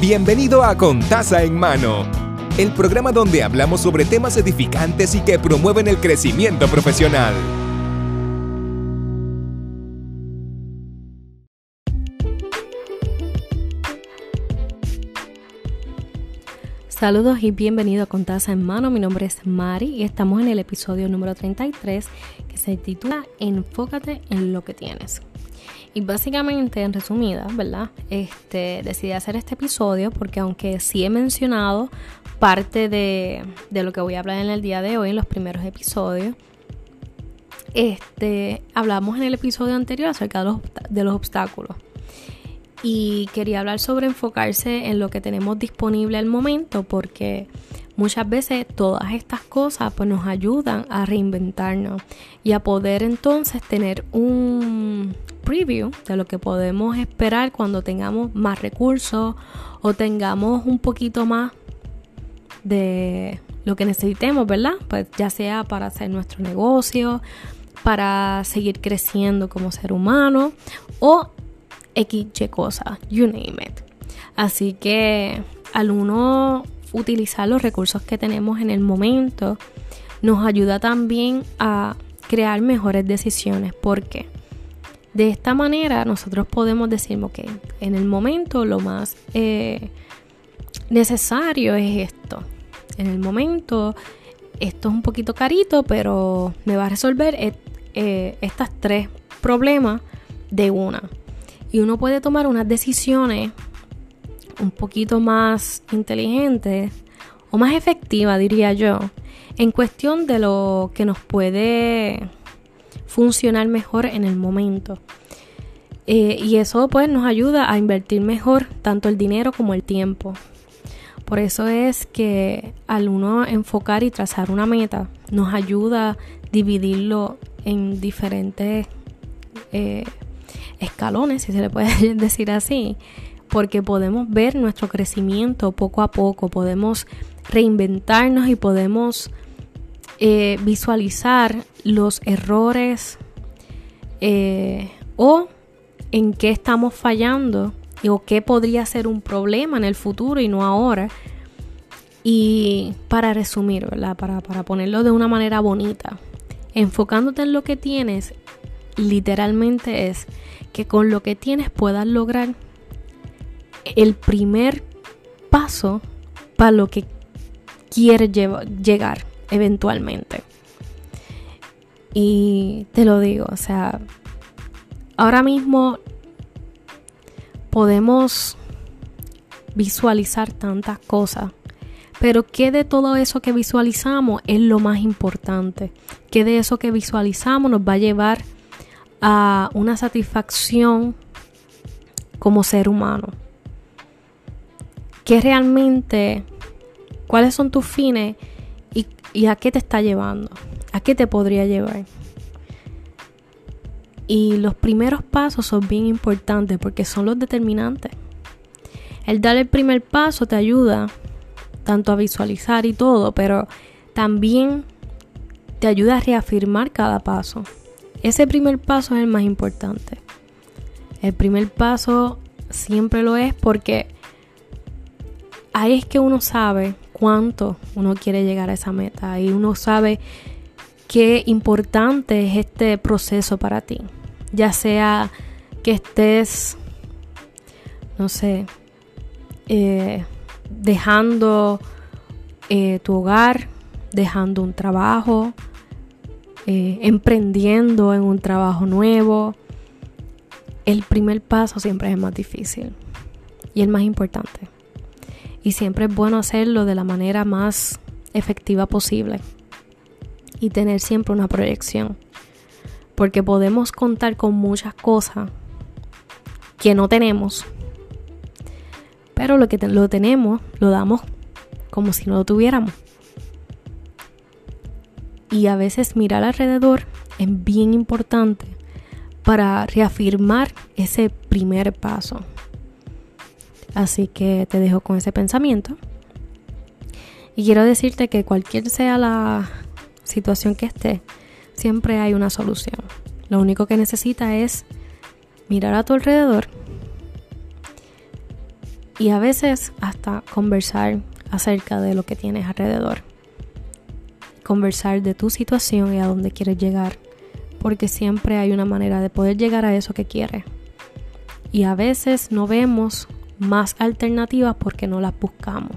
Bienvenido a Contaza en Mano, el programa donde hablamos sobre temas edificantes y que promueven el crecimiento profesional. Saludos y bienvenido a Contaza en Mano. Mi nombre es Mari y estamos en el episodio número 33 que se titula Enfócate en lo que tienes. Y básicamente, en resumida, ¿verdad? Este, decidí hacer este episodio porque aunque sí he mencionado parte de, lo que voy a hablar en el día de hoy, en los primeros episodios, este, hablamos en el episodio anterior acerca de los, de los obstáculos. Y quería hablar sobre enfocarse en lo que tenemos disponible al momento porque muchas veces todas estas cosas pues nos ayudan a reinventarnos y a poder entonces tener un preview de lo que podemos esperar cuando tengamos más recursos o tengamos un poquito más de lo que necesitemos, ¿verdad? Pues ya sea para hacer nuestro negocio, para seguir creciendo como ser humano o X cosas, you name it. Así que al uno utilizar los recursos que tenemos en el momento, nos ayuda también a crear mejores decisiones. porque De esta manera nosotros podemos decir, que en el momento lo más eh, necesario es esto. En el momento esto es un poquito carito, pero me va a resolver eh, eh, estas tres problemas de una. Y uno puede tomar unas decisiones un poquito más inteligente o más efectiva, diría yo, en cuestión de lo que nos puede funcionar mejor en el momento. Eh, y eso pues nos ayuda a invertir mejor tanto el dinero como el tiempo. Por eso es que al uno enfocar y trazar una meta nos ayuda a dividirlo en diferentes eh, escalones, si se le puede decir así, porque podemos ver nuestro crecimiento poco a poco, podemos reinventarnos y podemos eh, visualizar los errores eh, o en qué estamos fallando o qué podría ser un problema en el futuro y no ahora. Y para resumir. Para, para ponerlo de una manera bonita, enfocándote en lo que tienes, literalmente es que con lo que tienes puedas lograr el primer paso para lo que quieres llegar eventualmente. Y te lo digo, o sea, ahora mismo podemos visualizar tantas cosas, pero ¿qué de todo eso que visualizamos es lo más importante? ¿Qué de eso que visualizamos nos va a llevar a una satisfacción como ser humano? Qué realmente, cuáles son tus fines y, a qué te está llevando, a qué te podría llevar. Y los primeros pasos son bien importantes porque son los determinantes. El dar el primer paso te ayuda tanto a visualizar y todo, pero también te ayuda a reafirmar cada paso. Ese primer paso es el más importante. El primer paso siempre lo es porque ahí es que uno sabe cuánto uno quiere llegar a esa meta. Ahí uno sabe qué importante es este proceso para ti. Ya sea que estés, no sé, eh, dejando eh, tu hogar, dejando un trabajo, eh, emprendiendo en un trabajo nuevo. El primer paso siempre es el más difícil y el más importante y siempre es bueno hacerlo de la manera más efectiva posible y tener siempre una proyección porque podemos contar con muchas cosas que no tenemos pero lo que lo tenemos lo damos como si no lo tuviéramos. Y a veces mirar alrededor es bien importante para reafirmar ese primer paso Así que te dejo con ese pensamiento. Y quiero decirte que cualquier sea la situación que esté, siempre hay una solución. Lo único que necesitas es mirar a tu alrededor y a veces hasta conversar acerca de lo que tienes alrededor. Conversar de tu situación y a dónde quieres llegar, porque siempre hay una manera de poder llegar a eso que quieres. Y a veces no vemos más alternativas porque no las buscamos.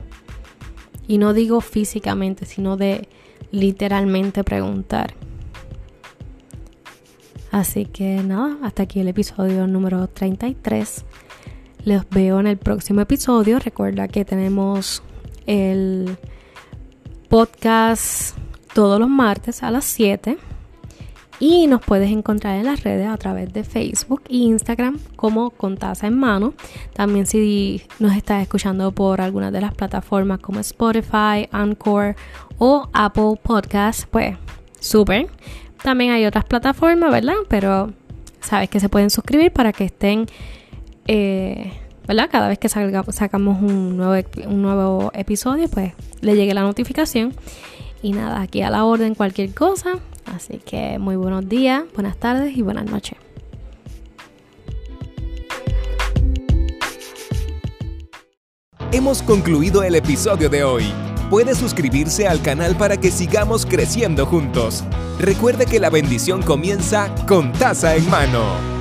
Y no digo físicamente, sino de literalmente preguntar. Así que nada, hasta aquí el episodio número 33. Les veo en el próximo episodio. Recuerda que tenemos el podcast todos los martes a las 7 y nos puedes encontrar en las redes a través de Facebook e Instagram como con taza en mano. También si nos estás escuchando por alguna de las plataformas como Spotify, Anchor o Apple Podcast, pues súper. También hay otras plataformas, ¿verdad? Pero sabes que se pueden suscribir para que estén, eh, ¿verdad? Cada vez que sacamos un nuevo, un nuevo episodio, pues le llegue la notificación. Y nada, aquí a la orden cualquier cosa. Así que muy buenos días, buenas tardes y buenas noches. Hemos concluido el episodio de hoy. Puede suscribirse al canal para que sigamos creciendo juntos. Recuerde que la bendición comienza con taza en mano.